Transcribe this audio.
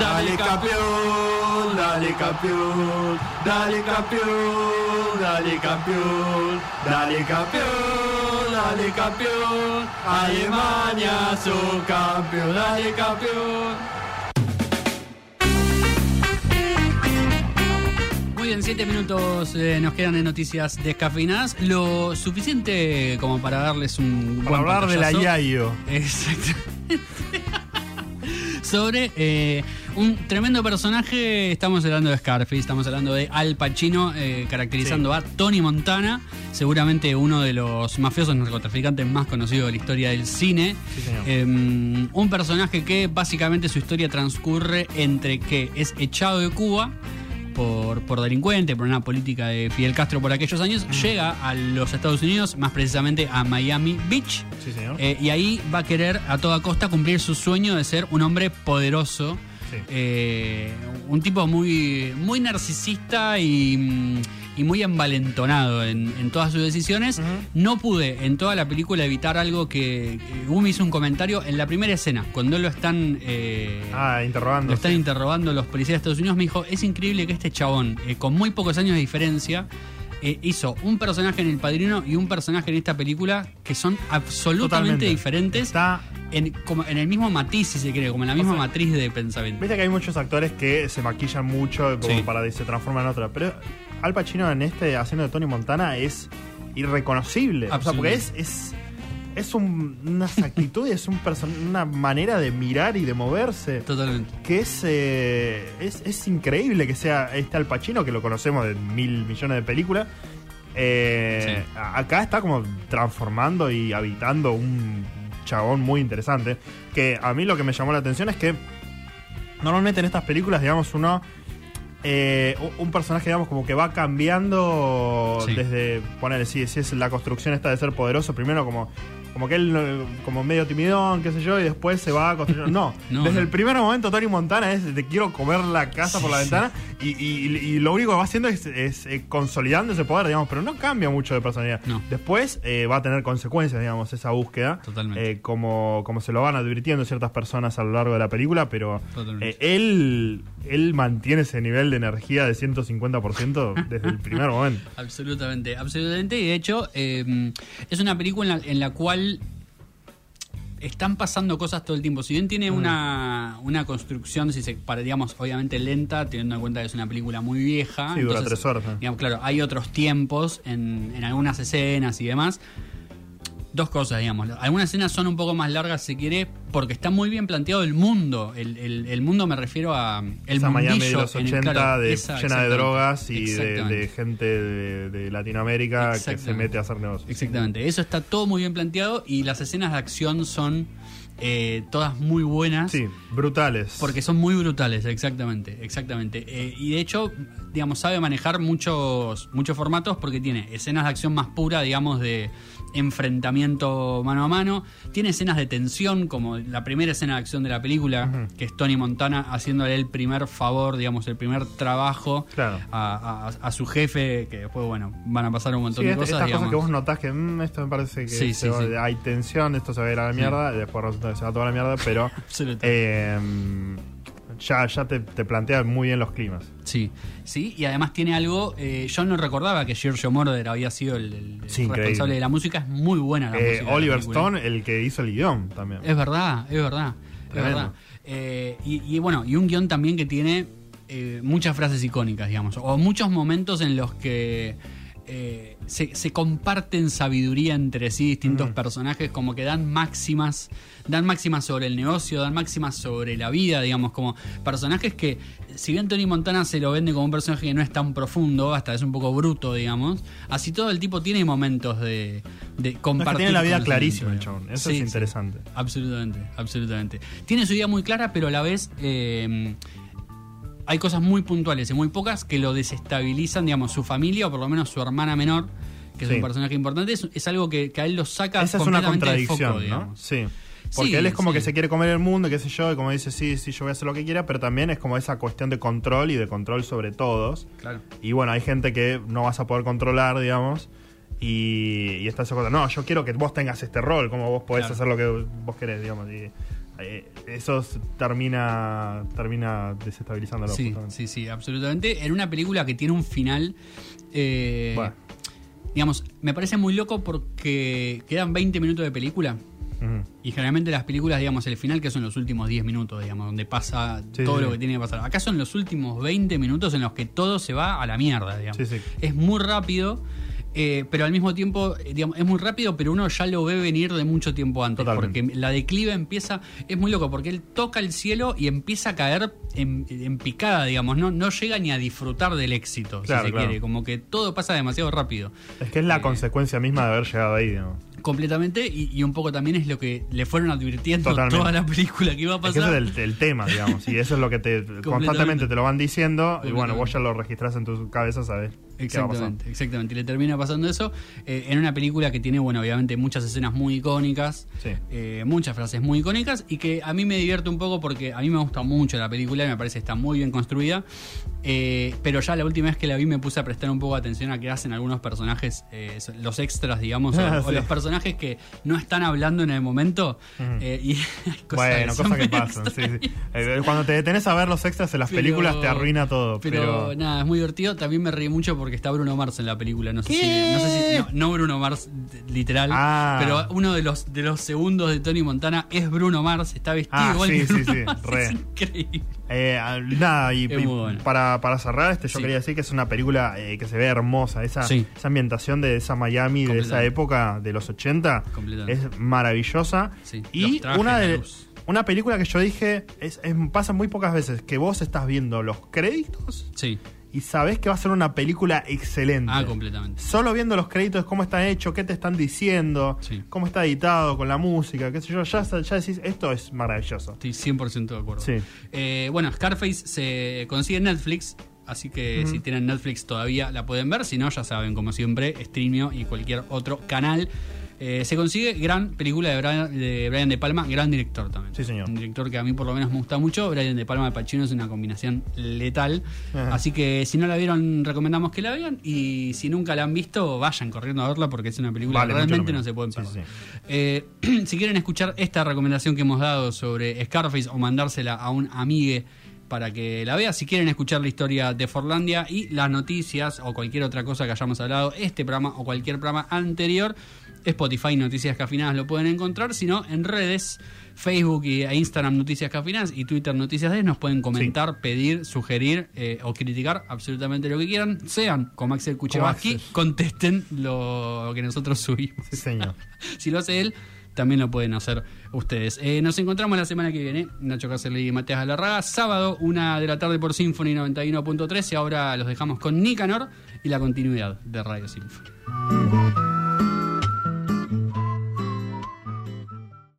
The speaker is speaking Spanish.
Dale campeón, dale campeón, dale campeón, dale campeón, dale campeón, dale campeón, Alemania su campeón, dale campeón. Muy bien, siete minutos eh, nos quedan de noticias descafeinadas. Lo suficiente como para darles un Para buen hablar de la. Yayo. Exactamente. Sobre eh, un tremendo personaje, estamos hablando de Scarface, estamos hablando de Al Pacino eh, caracterizando a Tony Montana, seguramente uno de los mafiosos narcotraficantes más conocidos de la historia del cine. Sí, señor. Eh, un personaje que básicamente su historia transcurre entre que es echado de Cuba por, por delincuente, por una política de Fidel Castro por aquellos años, llega a los Estados Unidos, más precisamente a Miami Beach. Sí, señor. Eh, y ahí va a querer a toda costa cumplir su sueño de ser un hombre poderoso. Sí. eh, un tipo muy, muy narcisista y, mm, y muy envalentonado en, en todas sus decisiones. No pude en toda la película evitar algo que, Gumi hizo un comentario en la primera escena, cuando lo están... eh, Ah, interrogando. lo están interrogando los policías de Estados Unidos, me dijo, es increíble que este chabón, eh, con muy pocos años de diferencia, eh, hizo un personaje en El Padrino y un personaje en esta película que son absolutamente Totalmente. diferentes Está. En, como en el mismo matiz, si se quiere, como en la misma sea, matriz de pensamiento. Viste que hay muchos actores que se maquillan mucho como Sí. para que se transforman en otra. Pero Al Pacino en este haciendo de Tony Montana es irreconocible. O sea, porque es, es, es un- unas actitudes, es un una manera de mirar y de moverse. Totalmente. Que es, eh, es, es increíble que sea este Al Pacino, que lo conocemos de mil millones de películas. Eh, Sí. Acá está como transformando y habitando un chabón muy interesante. Que a mí lo que me llamó la atención es que normalmente en estas películas, digamos, uno. eh, un- personaje, digamos, como que va cambiando Sí. desde. Ponerle, si, si es la construcción esta de ser poderoso, primero como. Como que él, como medio timidón, qué sé yo, y después se va construyendo. No, No, desde no. el primer momento Tony Montana es te quiero comer la casa por la Sí, ventana y, y- y lo único que va haciendo es, es, eh, consolidando ese poder, digamos, pero no cambia mucho de personalidad. No. Después eh, va a tener consecuencias, digamos, esa búsqueda, Totalmente. eh, como, como se lo van advirtiendo ciertas personas a lo largo de la película, pero eh, él, él mantiene ese nivel de energía de 150% desde el primer momento. Absolutamente, absolutamente. Y de hecho, es una película en la, en la cual están pasando cosas todo el tiempo. Si bien tiene una, una construcción, si se para, digamos, obviamente lenta, teniendo en cuenta que es una película muy vieja. Sí, dura tres horas, ¿eh? Digamos, claro, hay otros tiempos en, en algunas escenas y demás. Dos cosas, digamos. Algunas escenas son un poco más largas, si quiere, porque está muy bien planteado el mundo. El, el- el mundo me refiero a. El esa Miami de los en el- 80 claro, de, esa, llena de drogas y de, gente de, de Latinoamérica que se mete a hacer negocios. Exactamente, eso está todo muy bien planteado y las escenas de acción son eh, todas muy buenas. Sí, brutales. Porque son muy brutales, exactamente, exactamente. Eh, y de hecho, digamos, sabe manejar muchos, muchos formatos porque tiene escenas de acción más pura, digamos, de enfrentamiento mano a mano. Tiene escenas de tensión, como la primera escena de acción de la película, que es Tony Montana haciéndole el primer favor, digamos, el primer trabajo Claro. a, a- a su jefe, que después, bueno, van a pasar un montón Sí, de este- cosas. estas cosas digamos. que vos notás que "Mm, esto me parece que Sí, se sí, va- sí. hay tensión, esto se va a ir a la mierda, y después resulta se va toda la mierda, pero eh, ya, ya te, te plantea muy bien los climas. Sí, sí, y además tiene algo. eh, yo no recordaba que Giorgio Moroder había sido el, el Sí, increíble. responsable de la música. Es muy buena la Eh, música. la Oliver. Stone, el que hizo el guion también. Es verdad, es verdad. Es verdad. Y, y bueno, y un guion también que tiene eh, muchas frases icónicas, digamos, o muchos momentos en los que eh, se, se comparten sabiduría entre sí distintos personajes, como que dan máximas, dan máximas sobre el negocio, dan máximas sobre la vida, digamos, como personajes que, si bien Tony Montana se lo vende como un personaje que no es tan profundo, hasta es un poco bruto, digamos, así todo el tipo tiene momentos de, de No, es que compartir. tiene la vida clarísima el chabón. Eso Sí, es sí. interesante. Absolutamente, absolutamente. Tiene su idea muy clara, pero a la vez eh, hay cosas muy puntuales y muy pocas que lo desestabilizan, digamos, su familia o por lo menos su hermana menor, que es Sí. un personaje importante, es, es algo que, que a él lo saca Esa es una contradicción, foco, ¿no? Sí. Porque Sí, él es como sí. que se quiere comer el mundo, qué sé yo, y como dice, sí, sí, yo voy a hacer lo que quiera, pero también es como esa cuestión de control y de control sobre todos. Claro. Y bueno, hay gente que no vas a poder controlar, digamos, y, y está esa cosa, no, yo quiero que vos tengas este rol, como vos podés Claro. hacer lo que vos querés, digamos. Y eso s- termina termina desestabilizándolo. Sí, justamente. sí, sí, absolutamente. En una película que tiene un final. eh, Bueno. Digamos, me parece muy loco porque quedan 20 minutos de película. Y generalmente las películas, digamos, el final que son los últimos 10 minutos, digamos, donde pasa Sí, todo sí, lo sí. que tiene que pasar. Acá son los últimos 20 minutos en los que todo se va a la mierda, digamos. Es muy rápido, eh, pero al mismo tiempo, eh, digamos, es muy rápido, pero uno ya lo ve venir de mucho tiempo antes. Totalmente. Porque la declive empieza, es muy loco, porque él toca el cielo y empieza a caer en, en picada, digamos, no, no llega ni a disfrutar del éxito, Claro, si se claro. quiere. Como que todo pasa demasiado rápido. Es que es la Eh, consecuencia misma de haber llegado ahí, digamos. Completamente, y, y un poco también es lo que le fueron advirtiendo Totalmente. toda la película que iba a Es que pasar. ese es el, el tema, digamos, y eso es lo que te constantemente te lo van diciendo, y bueno, vos ya lo registrás en tu cabeza, sabes Exactamente, exactamente. Y le termina pasando eso eh, en una película que tiene, bueno, obviamente muchas escenas muy icónicas, Sí. eh, muchas frases muy icónicas y que a mí me divierte un poco porque a mí me gusta mucho la película y me parece que está muy bien construida. eh, pero ya la última vez que la vi me puse a prestar un poco de atención a qué hacen algunos personajes, los extras, digamos, o, Ah, o sí. los personajes que no están hablando en el momento. Y cosas Bueno, cosas que pasan. sí, sí. Cuando te detenés a ver los extras en las Pero- películas te arruina todo. Pero, Pero, nada, es muy divertido. También me reí mucho porque está Bruno Mars en la película. No sé ¿Qué? si. No, sé si no, no Bruno Mars literal. Ah. Pero uno de los, de los segundos de Tony Montana es Bruno Mars. Está vestido Ah, igual sí, que sí, Bruno sí, Mars, re. Es increíble. eh, ah, nada, y, bueno. para, para cerrar, este, yo quería decir que es una película eh, que se ve hermosa. Esa, esa ambientación de esa Miami, de esa época de los 80, Completamente. es maravillosa. Y una de. luz. Una película que yo dije, es, es- pasa muy pocas veces, que vos estás viendo los créditos Sí. Y sabés que va a ser una película excelente. Ah, completamente. Solo viendo los créditos, cómo está hecho, qué te están diciendo, Sí. cómo está editado, con la música, qué sé yo, ya, ya decís, esto es maravilloso. Estoy 100% de acuerdo. Sí. Eh, bueno, Scarface se consigue en Netflix. Así que si tienen Netflix todavía la pueden ver. Si no, ya saben, como siempre, Streamio y cualquier otro canal. Eh, se consigue gran película de Brian, de Brian De Palma, gran director también. Sí, señor. Un director que a mí por lo menos me gusta mucho. Brian De Palma de Pacino es una combinación letal. Ajá. Así que si no la vieron, recomendamos que la vean. Y si nunca la han visto, vayan corriendo a verla porque es una película Vale que realmente no se pueden perder. sí. Eh, si quieren escuchar esta recomendación que hemos dado sobre Scarface o mandársela a un amigue para que la vea, si quieren escuchar la historia de Forlandia y las noticias o cualquier otra cosa que hayamos hablado, este programa o cualquier programa anterior, Spotify Noticias Cafinadas lo pueden encontrar, sino en redes, Facebook y- e Instagram Noticias Cafinadas y Twitter Noticias D nos pueden comentar, pedir, sugerir eh, o criticar absolutamente lo que quieran, sean como Axel Kuchevaski, contesten lo que nosotros subimos. Sí, señor. Si lo hace él, también lo pueden hacer ustedes. Eh, nos encontramos la semana que viene. Nacho Cáceres y Matías Galarraga. Sábado, una de la tarde por Symphony 91.3. Y ahora los dejamos con Nicanor y la continuidad de Radio Symphony.